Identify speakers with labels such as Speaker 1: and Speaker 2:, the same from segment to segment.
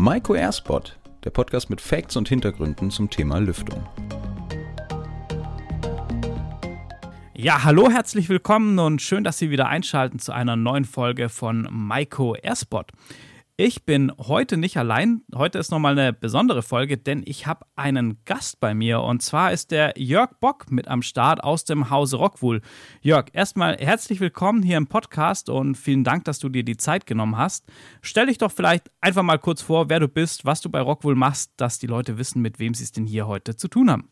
Speaker 1: Maiko Airspot, der Podcast mit Facts und Hintergründen zum Thema Lüftung.
Speaker 2: Ja, hallo, herzlich willkommen und schön, dass Sie wieder einschalten zu einer neuen Folge von Maiko Airspot. Ich bin heute nicht allein. Heute ist nochmal eine besondere Folge, denn ich habe einen Gast bei mir und zwar ist der Jörg Bock mit am Start aus dem Hause Rockwool. Jörg, erstmal herzlich willkommen hier im Podcast und vielen Dank, dass du dir die Zeit genommen hast. Stell dich doch vielleicht einfach mal kurz vor, wer du bist, was du bei Rockwool machst, dass die Leute wissen, mit wem sie es denn hier heute zu tun haben.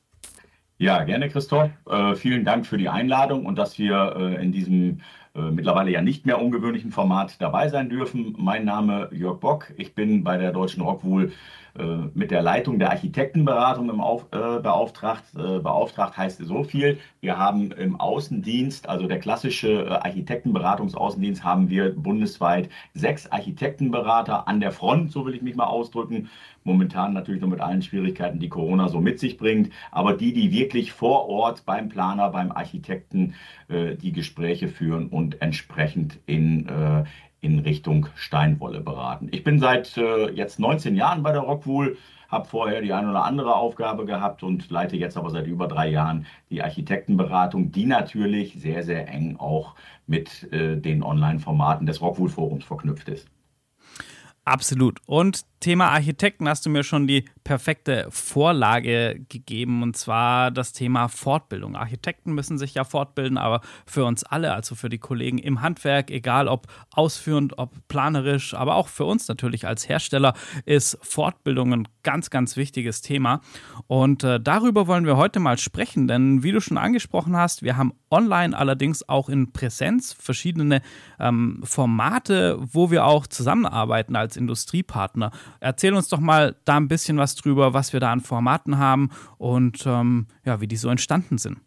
Speaker 3: Ja, gerne, Christoph. Äh, vielen Dank für die Einladung und dass wir äh, in diesem mittlerweile ja nicht mehr ungewöhnlichen Format dabei sein dürfen. Mein Name Jörg Bock. Ich bin bei der Deutschen Rockwool äh, mit der Leitung der Architektenberatung im Auf, äh, beauftragt. Äh, beauftragt heißt so viel. Wir haben im Außendienst, also der klassische äh, Architektenberatungsaußendienst, haben wir bundesweit sechs Architektenberater an der Front, so will ich mich mal ausdrücken. Momentan natürlich noch mit allen Schwierigkeiten, die Corona so mit sich bringt. Aber die, die wirklich vor Ort beim Planer, beim Architekten äh, die Gespräche führen und entsprechend in, äh, in Richtung Steinwolle beraten. Ich bin seit äh, jetzt 19 Jahren bei der Rockwool, habe vorher die eine oder andere Aufgabe gehabt und leite jetzt aber seit über drei Jahren die Architektenberatung, die natürlich sehr, sehr eng auch mit äh, den Online-Formaten des Rockwool Forums verknüpft ist.
Speaker 2: Absolut. Und Thema Architekten hast du mir schon die perfekte Vorlage gegeben und zwar das Thema Fortbildung. Architekten müssen sich ja fortbilden, aber für uns alle, also für die Kollegen im Handwerk, egal ob ausführend, ob planerisch, aber auch für uns natürlich als Hersteller, ist Fortbildung ein ganz, ganz wichtiges Thema. Und äh, darüber wollen wir heute mal sprechen, denn wie du schon angesprochen hast, wir haben online allerdings auch in Präsenz verschiedene ähm, Formate, wo wir auch zusammenarbeiten als Industriepartner. Erzähl uns doch mal da ein bisschen was drüber, was wir da an Formaten haben und ähm, ja, wie die so entstanden sind.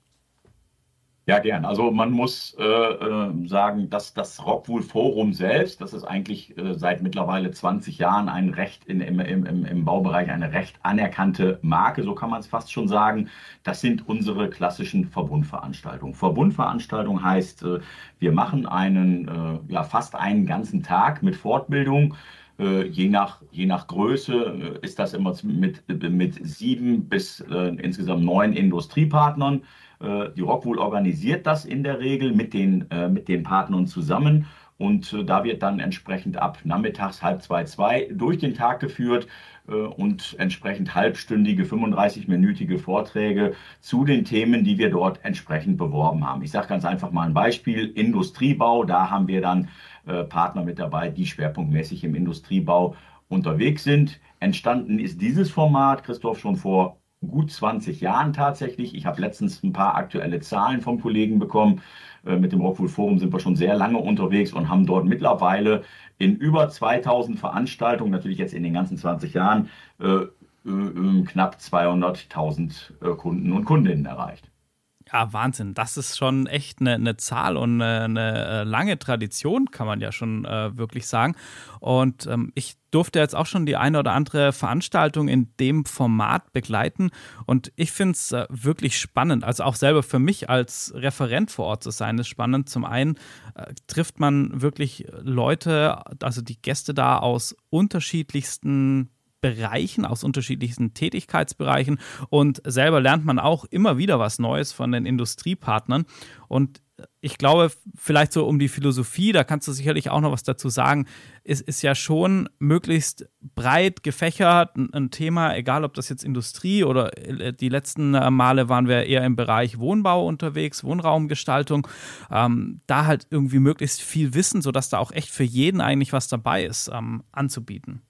Speaker 3: Ja, gern. Also man muss äh, äh, sagen, dass das Rockwool Forum selbst, das ist eigentlich äh, seit mittlerweile 20 Jahren ein Recht in, im, im, im Baubereich, eine recht anerkannte Marke, so kann man es fast schon sagen. Das sind unsere klassischen Verbundveranstaltungen. Verbundveranstaltung heißt, äh, wir machen einen, äh, ja, fast einen ganzen Tag mit Fortbildung je, nach, je nach Größe äh, ist das immer mit, mit sieben bis äh, insgesamt neun Industriepartnern. Äh, die Rockwool organisiert das in der Regel mit den, äh, mit den Partnern zusammen. Und äh, da wird dann entsprechend ab nachmittags halb zwei, zwei durch den Tag geführt und entsprechend halbstündige, 35-minütige Vorträge zu den Themen, die wir dort entsprechend beworben haben. Ich sage ganz einfach mal ein Beispiel, Industriebau, da haben wir dann äh, Partner mit dabei, die schwerpunktmäßig im Industriebau unterwegs sind. Entstanden ist dieses Format, Christoph, schon vor gut 20 Jahren tatsächlich. Ich habe letztens ein paar aktuelle Zahlen vom Kollegen bekommen. Äh, mit dem Rockwool Forum sind wir schon sehr lange unterwegs und haben dort mittlerweile in über 2000 Veranstaltungen, natürlich jetzt in den ganzen 20 Jahren, äh, knapp 200.000 Kunden und Kundinnen erreicht.
Speaker 2: Ja, Wahnsinn. Das ist schon echt eine, eine Zahl und eine, eine, äh, lange Tradition, kann man ja schon äh, wirklich sagen. Und ähm, ich durfte jetzt auch schon die eine oder andere Veranstaltung in dem Format begleiten. Und ich finde es äh, wirklich spannend. Also auch selber für mich als Referent vor Ort zu sein, ist spannend. Zum einen äh, trifft man wirklich Leute, also die Gäste da aus unterschiedlichsten Bereichen, aus unterschiedlichsten Tätigkeitsbereichen. Und selber lernt man auch immer wieder was Neues von den Industriepartnern. Und ich glaube, vielleicht so um die Philosophie, da kannst du sicherlich auch noch was dazu sagen, ist, ist ja schon möglichst breit gefächert ein, ein, Thema, egal ob das jetzt Industrie oder äh, die letzten äh, Male waren wir eher im Bereich Wohnbau unterwegs, Wohnraumgestaltung, ähm, da halt irgendwie möglichst viel Wissen, sodass da auch echt für jeden eigentlich was dabei ist, ähm, anzubieten.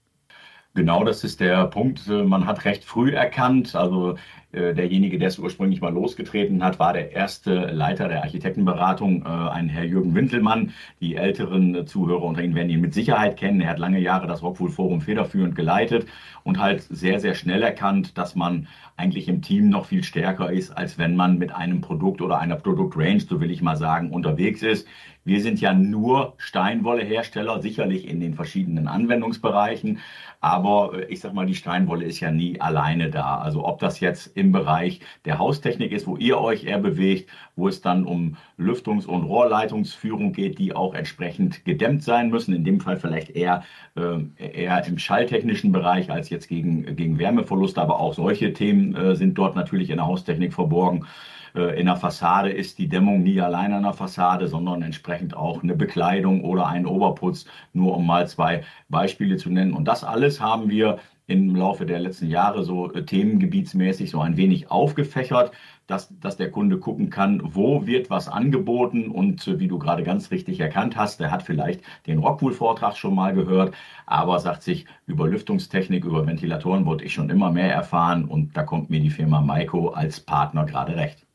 Speaker 3: Genau, das ist der Punkt. Man hat recht früh erkannt, also derjenige, der es ursprünglich mal losgetreten hat, war der erste Leiter der Architektenberatung, äh, ein Herr Jürgen Wintelmann. Die älteren Zuhörer unter Ihnen werden ihn mit Sicherheit kennen. Er hat lange Jahre das Rockwool Forum federführend geleitet und halt sehr, sehr schnell erkannt, dass man eigentlich im Team noch viel stärker ist, als wenn man mit einem Produkt oder einer Produktrange, so will ich mal sagen, unterwegs ist. Wir sind ja nur Steinwollehersteller, sicherlich in den verschiedenen Anwendungsbereichen. Aber äh, ich sag mal, die Steinwolle ist ja nie alleine da. Also ob das jetzt im Bereich der Haustechnik ist, wo ihr euch eher bewegt, wo es dann um Lüftungs- und Rohrleitungsführung geht, die auch entsprechend gedämmt sein müssen. In dem Fall vielleicht eher, äh, eher im schalltechnischen Bereich als jetzt gegen, gegen Wärmeverluste, aber auch solche Themen äh, sind dort natürlich in der Haustechnik verborgen. Äh, in der Fassade ist die Dämmung nie allein an der Fassade, sondern entsprechend auch eine Bekleidung oder ein Oberputz, nur um mal zwei Beispiele zu nennen. Und das alles haben wir im Laufe der letzten Jahre so äh, themengebietsmäßig so ein wenig aufgefächert, dass, dass der Kunde gucken kann, wo wird was angeboten und äh, wie du gerade ganz richtig erkannt hast, der hat vielleicht den Rockwool-Vortrag schon mal gehört, aber sagt sich, über Lüftungstechnik, über Ventilatoren wollte ich schon immer mehr erfahren und da kommt mir die Firma Maiko als Partner gerade recht.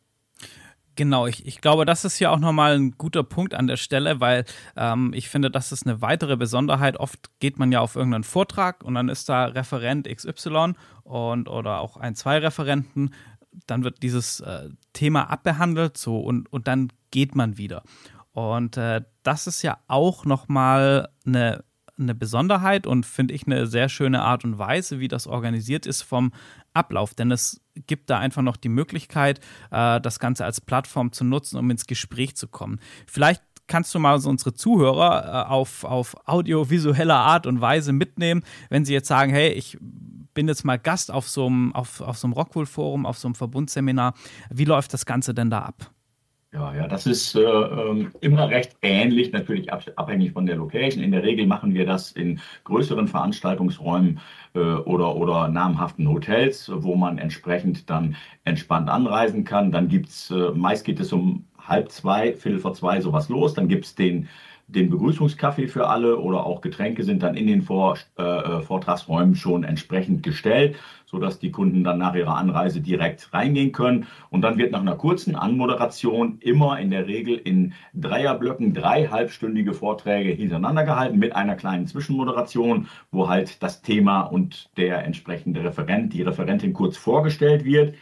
Speaker 2: Genau, ich, ich glaube, das ist ja auch nochmal ein guter Punkt an der Stelle, weil ähm, ich finde, das ist eine weitere Besonderheit. Oft geht man ja auf irgendeinen Vortrag und dann ist da Referent XY und oder auch ein, zwei Referenten. Dann wird dieses äh, Thema abbehandelt so und, und dann geht man wieder. Und äh, das ist ja auch nochmal eine eine Besonderheit und finde ich eine sehr schöne Art und Weise, wie das organisiert ist vom Ablauf. Denn es gibt da einfach noch die Möglichkeit, äh, das Ganze als Plattform zu nutzen, um ins Gespräch zu kommen. Vielleicht kannst du mal so unsere Zuhörer äh, auf, auf audiovisueller Art und Weise mitnehmen, wenn sie jetzt sagen, hey, ich bin jetzt mal Gast auf so einem, auf, auf so einem Rockwool-Forum, auf so einem Verbundseminar. Wie läuft das Ganze denn da ab?
Speaker 3: Ja, ja, das ist äh, ähm, immer recht ähnlich, natürlich abhängig von der Location. In der Regel machen wir das in größeren Veranstaltungsräumen äh, oder, oder namhaften Hotels, wo man entsprechend dann entspannt anreisen kann. Dann gibt es, äh, meist geht es um halb zwei, viertel vor zwei sowas los. Dann gibt es den den Begrüßungskaffee für alle oder auch Getränke sind dann in den Vor, äh, äh, Vortragsräumen schon entsprechend gestellt, sodass die Kunden dann nach ihrer Anreise direkt reingehen können. Und dann wird nach einer kurzen Anmoderation immer in der Regel in Dreierblöcken drei halbstündige Vorträge hintereinander gehalten mit einer kleinen Zwischenmoderation, wo halt das Thema und der entsprechende Referent, die Referentin kurz vorgestellt wird.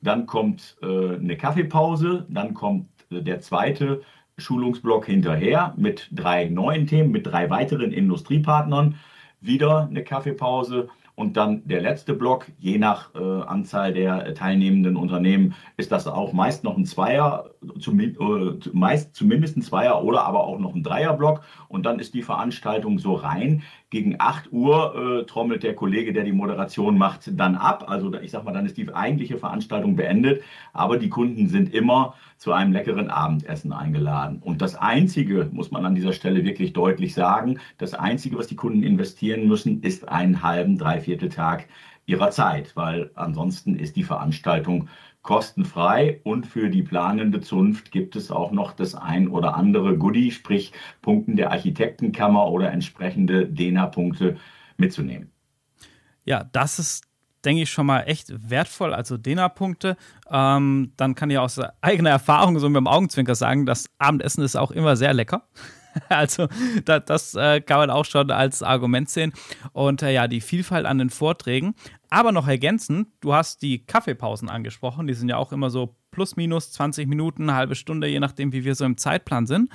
Speaker 3: Dann kommt äh, eine Kaffeepause, dann kommt äh, der zweite Schulungsblock hinterher mit drei neuen Themen, mit drei weiteren Industriepartnern. Wieder eine Kaffeepause und dann der letzte Block, je nach äh, Anzahl der teilnehmenden Unternehmen, ist das auch meist noch ein Zweier, zum, äh, meist zumindest ein Zweier oder aber auch noch ein Dreierblock. Und dann ist die Veranstaltung so rein. Gegen 8 Uhr äh, trommelt der Kollege, der die Moderation macht, dann ab. Also ich sag mal, dann ist die eigentliche Veranstaltung beendet. Aber die Kunden sind immer zu einem leckeren Abendessen eingeladen. Und das Einzige, muss man an dieser Stelle wirklich deutlich sagen, das Einzige, was die Kunden investieren müssen, ist einen halben, dreiviertel Tag ihrer Zeit, weil ansonsten ist die Veranstaltung kostenfrei und für die planende Zunft gibt es auch noch das ein oder andere Goodie, sprich Punkten der Architektenkammer oder entsprechende DENA-Punkte mitzunehmen.
Speaker 2: Ja, das ist denke ich, schon mal echt wertvoll, also DENA-Punkte. Ähm, dann kann ich aus eigener Erfahrung so mit dem Augenzwinker sagen, das Abendessen ist auch immer sehr lecker. also da, das äh, kann man auch schon als Argument sehen. Und äh, ja, die Vielfalt an den Vorträgen. Aber noch ergänzend, du hast die Kaffeepausen angesprochen. Die sind ja auch immer so plus minus 20 Minuten, eine halbe Stunde, je nachdem, wie wir so im Zeitplan sind.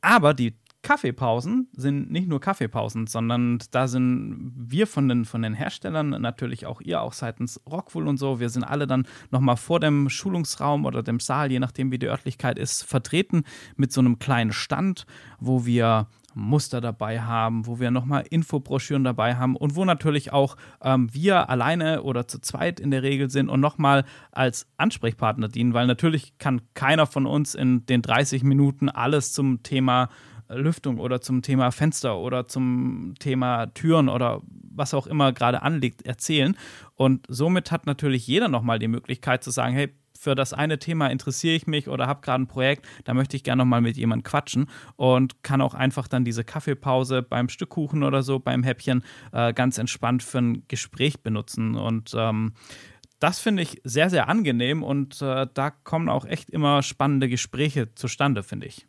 Speaker 2: Aber die Kaffeepausen sind nicht nur Kaffeepausen, sondern da sind wir von den, von den Herstellern, natürlich auch ihr, auch seitens Rockwool und so, wir sind alle dann nochmal vor dem Schulungsraum oder dem Saal, je nachdem wie die Örtlichkeit ist, vertreten mit so einem kleinen Stand, wo wir Muster dabei haben, wo wir nochmal Infobroschüren dabei haben und wo natürlich auch ähm, wir alleine oder zu zweit in der Regel sind und nochmal als Ansprechpartner dienen, weil natürlich kann keiner von uns in den 30 Minuten alles zum Thema Lüftung oder zum Thema Fenster oder zum Thema Türen oder was auch immer gerade anliegt, erzählen. Und somit hat natürlich jeder nochmal die Möglichkeit zu sagen, hey, für das eine Thema interessiere ich mich oder habe gerade ein Projekt, da möchte ich gerne nochmal mit jemandem quatschen und kann auch einfach dann diese Kaffeepause beim Stück Kuchen oder so, beim Häppchen äh, ganz entspannt für ein Gespräch benutzen. Und ähm, das finde ich sehr, sehr angenehm und äh, da kommen auch echt immer spannende Gespräche zustande, finde ich.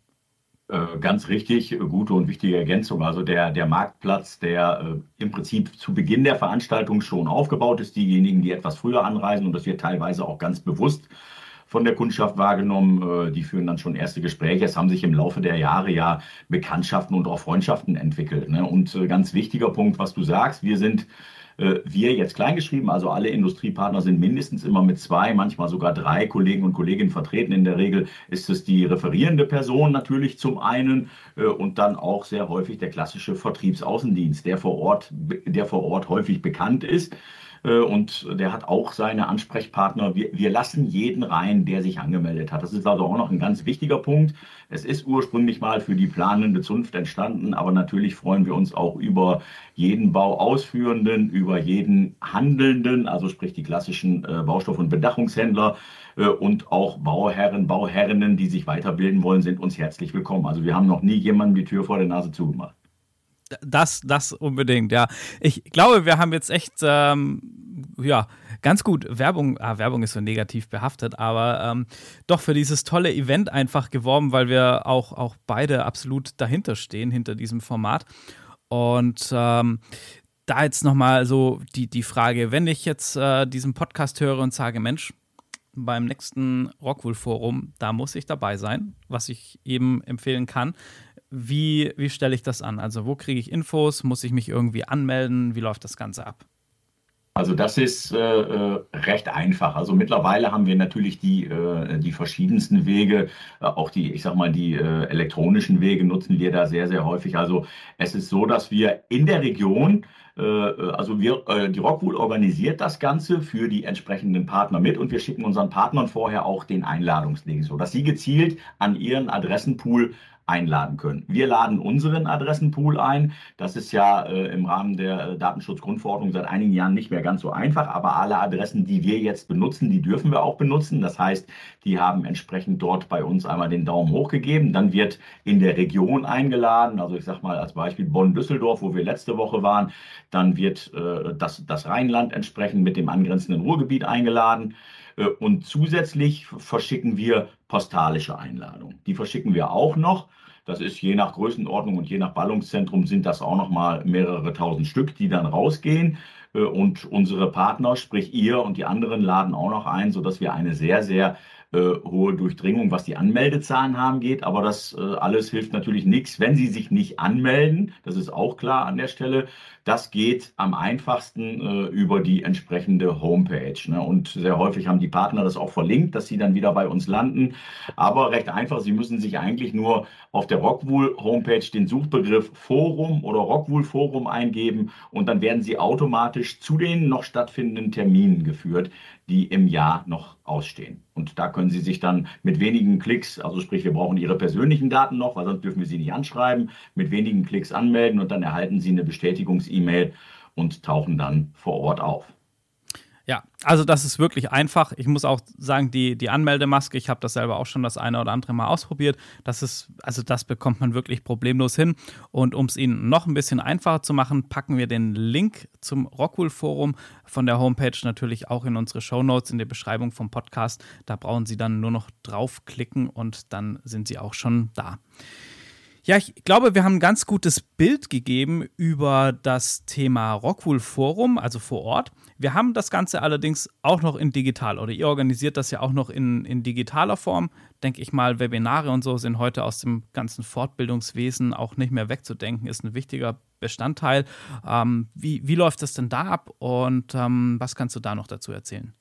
Speaker 3: Äh, ganz richtig, gute und wichtige Ergänzung. Also der, der Marktplatz, der äh, im Prinzip zu Beginn der Veranstaltung schon aufgebaut ist, diejenigen, die etwas früher anreisen, und das wird teilweise auch ganz bewusst von der Kundschaft wahrgenommen, äh, die führen dann schon erste Gespräche. Es haben sich im Laufe der Jahre ja Bekanntschaften und auch Freundschaften entwickelt. Ne? Und äh, ganz wichtiger Punkt, was du sagst, wir sind Äh, wir jetzt kleingeschrieben, also alle Industriepartner sind mindestens immer mit zwei, manchmal sogar drei Kollegen und Kolleginnen vertreten. In der Regel ist es die referierende Person natürlich zum einen äh, und dann auch sehr häufig der klassische Vertriebsaußendienst, der vor Ort, der vor Ort häufig bekannt ist. Äh, und der hat auch seine Ansprechpartner. Wir, wir lassen jeden rein, der sich angemeldet hat. Das ist also auch noch ein ganz wichtiger Punkt. Es ist ursprünglich mal für die planende Zunft entstanden, aber natürlich freuen wir uns auch über jeden Bauausführenden, über jeden Handelnden, also sprich die klassischen äh, Baustoff- und Bedachungshändler äh, und auch Bauherren, Bauherrinnen, die sich weiterbilden wollen, sind uns herzlich willkommen. Also wir haben noch nie jemandem die Tür vor der Nase zugemacht.
Speaker 2: Das, das unbedingt, ja. Ich glaube, wir haben jetzt echt, ähm, ja, ganz gut Werbung, ah, Werbung ist so negativ behaftet, aber ähm, doch für dieses tolle Event einfach geworben, weil wir auch, auch beide absolut dahinter stehen, hinter diesem Format. Und ähm, da jetzt nochmal so die, die Frage, wenn ich jetzt äh, diesen Podcast höre und sage, Mensch, beim nächsten Rockwool Forum, da muss ich dabei sein, was ich eben empfehlen kann wie, wie stelle ich das an? Also wo kriege ich Infos? Muss ich mich irgendwie anmelden? Wie läuft das Ganze ab?
Speaker 3: Also das ist äh, äh, recht einfach. Also mittlerweile haben wir natürlich die, äh, die verschiedensten Wege, äh, auch die, ich sag mal, die äh, elektronischen Wege nutzen wir da sehr, sehr häufig. Also es ist so, dass wir in der Region äh, also wir, die Rockwool organisiert das Ganze für die entsprechenden Partner mit und wir schicken unseren Partnern vorher auch den Einladungslink, so dass sie gezielt an ihren Adressenpool einladen können. Wir laden unseren Adressenpool ein. Das ist ja äh, im Rahmen der äh, Datenschutzgrundverordnung seit einigen Jahren nicht mehr ganz so einfach, aber alle Adressen, die wir jetzt benutzen, die dürfen wir auch benutzen. Das heißt, die haben entsprechend dort bei uns einmal den Daumen hoch gegeben. Dann wird in der Region eingeladen, also ich sage mal als Beispiel Bonn-Düsseldorf, wo wir letzte Woche waren. Dann wird äh, das, das Rheinland entsprechend mit dem angrenzenden Ruhrgebiet eingeladen. Äh, und zusätzlich verschicken wir postalische Einladungen. Die verschicken wir auch noch. Das ist je nach Größenordnung und je nach Ballungszentrum sind das auch noch mal mehrere tausend Stück, die dann rausgehen. Äh, und unsere Partner, sprich ihr und die anderen, laden auch noch ein, sodass wir eine sehr, sehr hohe Durchdringung, was die Anmeldezahlen haben, geht. Aber das äh, alles hilft natürlich nichts, wenn Sie sich nicht anmelden. Das ist auch klar an der Stelle. Das geht am einfachsten äh, über die entsprechende Homepage. Ne? Und sehr häufig haben die Partner das auch verlinkt, dass sie dann wieder bei uns landen. Aber recht einfach, Sie müssen sich eigentlich nur auf der Rockwool Homepage den Suchbegriff Forum oder Rockwool Forum eingeben und dann werden Sie automatisch zu den noch stattfindenden Terminen geführt, die im Jahr noch ausstehen. Und da können Sie sich dann mit wenigen Klicks, also sprich, wir brauchen Ihre persönlichen Daten noch, weil sonst dürfen wir Sie nicht anschreiben, mit wenigen Klicks anmelden und dann erhalten Sie eine Bestätigungs-E-Mail und tauchen dann vor Ort auf.
Speaker 2: Ja, also das ist wirklich einfach. Ich muss auch sagen, die, die Anmeldemaske, ich habe das selber auch schon das eine oder andere Mal ausprobiert. Das ist, also das bekommt man wirklich problemlos hin. Und um es Ihnen noch ein bisschen einfacher zu machen, packen wir den Link zum Rockwool Forum von der Homepage natürlich auch in unsere Show Notes in der Beschreibung vom Podcast. Da brauchen Sie dann nur noch draufklicken und dann sind Sie auch schon da. Ja, ich glaube, wir haben ein ganz gutes Bild gegeben über das Thema Rockwool Forum, also vor Ort. Wir haben das Ganze allerdings auch noch in digital oder ihr organisiert das ja auch noch in, in digitaler Form. Denke ich mal, Webinare und so sind heute aus dem ganzen Fortbildungswesen auch nicht mehr wegzudenken, ist ein wichtiger Bestandteil. Ähm, wie, wie läuft das denn da ab und ähm, was kannst du da noch dazu erzählen?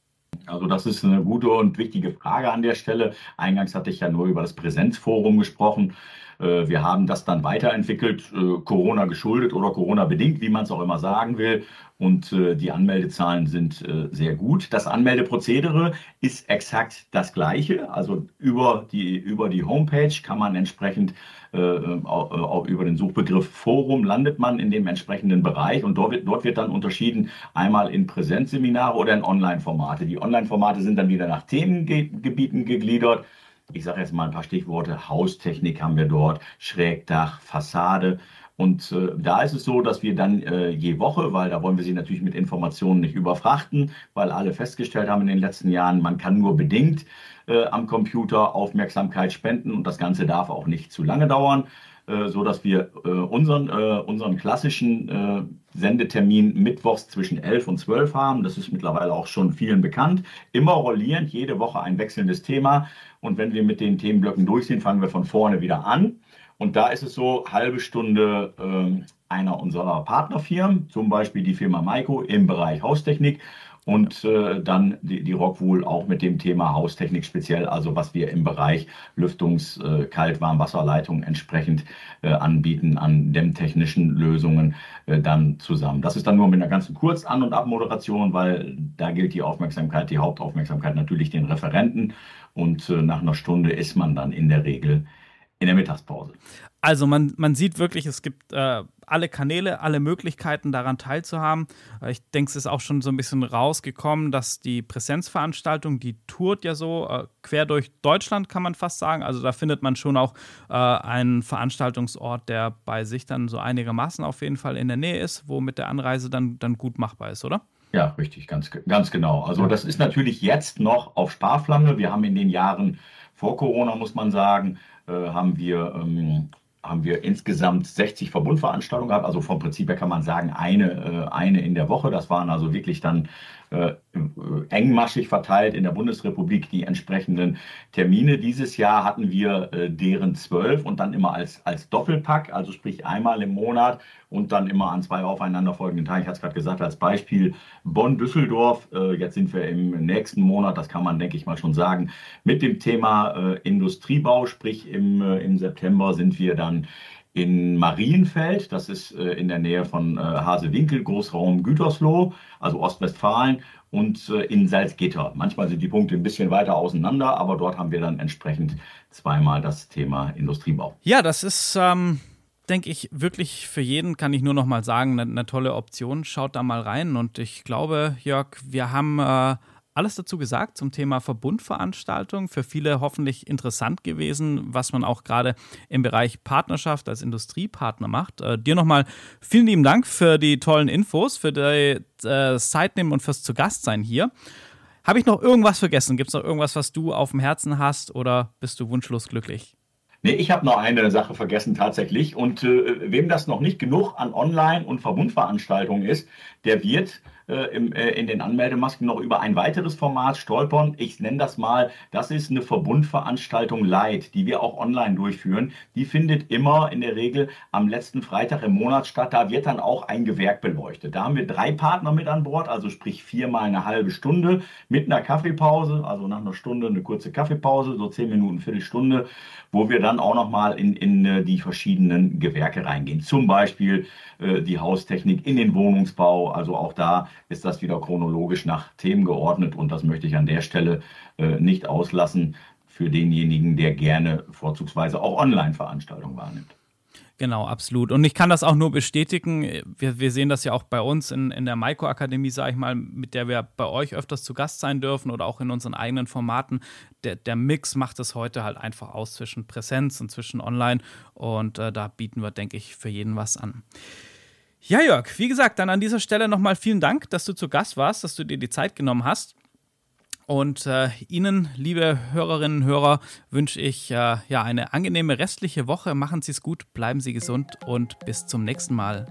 Speaker 3: Also das ist eine gute und wichtige Frage an der Stelle. Eingangs hatte ich ja nur über das Präsenzforum gesprochen. Äh, wir haben das dann weiterentwickelt, äh, Corona geschuldet oder Corona bedingt, wie man es auch immer sagen will. Und äh, die Anmeldezahlen sind sehr gut. Das Anmeldeprozedere ist exakt das gleiche. Also über die, über die Homepage kann man entsprechend auch über den Suchbegriff Forum landet man in dem entsprechenden Bereich und dort wird, dort wird dann unterschieden einmal in Präsenzseminare oder in Online-Formate. Die Online-Formate sind dann wieder nach Themengebieten gegliedert ich sage jetzt mal ein paar Stichworte, Haustechnik haben wir dort, Schrägdach, Fassade. Und äh, da ist es so, dass wir dann äh, je Woche, weil da wollen wir Sie natürlich mit Informationen nicht überfrachten, weil alle festgestellt haben in den letzten Jahren, man kann nur bedingt äh, am Computer Aufmerksamkeit spenden und das Ganze darf auch nicht zu lange dauern. Äh, so dass wir äh, unseren, äh, unseren klassischen Sendetermin mittwochs zwischen 11 und 12 haben. Das ist mittlerweile auch schon vielen bekannt. Immer rollierend, jede Woche ein wechselndes Thema. Und wenn wir mit den Themenblöcken durch sind, fangen wir von vorne wieder an. Und da ist es so, halbe Stunde äh, einer unserer Partnerfirmen, zum Beispiel die Firma Maiko im Bereich Haustechnik und äh, dann die, die Rockwool auch mit dem Thema Haustechnik speziell, also was wir im Bereich Lüftungs-, äh, Kalt-, Warmwasserleitung entsprechend äh, anbieten an dämmtechnischen Lösungen äh, dann zusammen. Das ist dann nur mit einer ganzen Kurz-An- und Abmoderation, weil da gilt die Aufmerksamkeit, die Hauptaufmerksamkeit natürlich den Referenten und äh, nach einer Stunde ist man dann in der Regel in der Mittagspause.
Speaker 2: Also man, man sieht wirklich, es gibt äh, alle Kanäle, alle Möglichkeiten daran teilzuhaben. Äh, ich denke, es ist auch schon so ein bisschen rausgekommen, dass die Präsenzveranstaltung, die tourt ja so äh, quer durch Deutschland, kann man fast sagen. Also da findet man schon auch äh, einen Veranstaltungsort, der bei sich dann so einigermaßen auf jeden Fall in der Nähe ist, wo mit der Anreise dann, dann gut machbar ist, oder?
Speaker 3: Ja, richtig, ganz, ganz genau. Also das ist natürlich jetzt noch auf Sparflamme. Wir haben in den Jahren vor Corona, muss man sagen, äh, haben wir ähm, haben wir insgesamt 60 Verbundveranstaltungen gehabt. Also vom Prinzip her kann man sagen, eine, äh, eine in der Woche. Das waren also wirklich dann äh, engmaschig verteilt in der Bundesrepublik die entsprechenden Termine. Dieses Jahr hatten wir äh, deren zwölf und dann immer als, als Doppelpack, also sprich einmal im Monat und dann immer an zwei aufeinanderfolgenden Tagen. Ich hatte es gerade gesagt, als Beispiel Bonn-Düsseldorf. Äh, jetzt sind wir im nächsten Monat, das kann man, denke ich mal, schon sagen, mit dem Thema äh, Industriebau, sprich im, äh, im September sind wir dann in Marienfeld, das ist äh, in der Nähe von äh, Hasewinkel, Großraum Gütersloh, also Ostwestfalen, und äh, in Salzgitter. Manchmal sind die Punkte ein bisschen weiter auseinander, aber dort haben wir dann entsprechend zweimal das Thema Industriebau.
Speaker 2: Ja, das ist, ähm, denke ich, wirklich für jeden, kann ich nur noch mal sagen, eine, eine tolle Option. Schaut da mal rein und ich glaube, Jörg, wir haben äh, alles dazu gesagt zum Thema Verbundveranstaltung. Für viele hoffentlich interessant gewesen, was man auch gerade im Bereich Partnerschaft als Industriepartner macht. Äh, dir nochmal vielen lieben Dank für die tollen Infos, für die äh, nehmen und fürs zu Gast sein hier. Habe ich noch irgendwas vergessen? Gibt es noch irgendwas, was du auf dem Herzen hast oder bist du wunschlos glücklich?
Speaker 3: Nee, ich habe noch eine Sache vergessen tatsächlich. Und äh, wem das noch nicht genug an Online- und Verbundveranstaltungen ist, der wird äh, im, äh, in den Anmeldemasken noch über ein weiteres Format stolpern. Ich nenne das mal, das ist eine Verbundveranstaltung Light, die wir auch online durchführen. Die findet immer in der Regel am letzten Freitag im Monat statt. Da wird dann auch ein Gewerk beleuchtet. Da haben wir drei Partner mit an Bord, also sprich viermal eine halbe Stunde mit einer Kaffeepause, also nach einer Stunde eine kurze Kaffeepause, so zehn Minuten, Viertelstunde, wo wir dann auch nochmal in, in äh, die verschiedenen Gewerke reingehen. Zum Beispiel äh, die Haustechnik in den Wohnungsbau, also auch da ist das wieder chronologisch nach Themen geordnet und das möchte ich an der Stelle äh, nicht auslassen für denjenigen, der gerne vorzugsweise auch Online-Veranstaltungen wahrnimmt.
Speaker 2: Genau, absolut. Und ich kann das auch nur bestätigen. Wir, wir sehen das ja auch bei uns in, in der Maiko-Akademie, sage ich mal, mit der wir bei euch öfters zu Gast sein dürfen oder auch in unseren eigenen Formaten. Der, der Mix macht es heute halt einfach aus zwischen Präsenz und zwischen Online. Und äh, da bieten wir, denke ich, für jeden was an. Ja, Jörg, wie gesagt, dann an dieser Stelle nochmal vielen Dank, dass du zu Gast warst, dass du dir die Zeit genommen hast. Und äh, Ihnen, liebe Hörerinnen und Hörer, wünsche ich äh, ja eine angenehme restliche Woche. Machen Sie es gut, bleiben Sie gesund und bis zum nächsten Mal.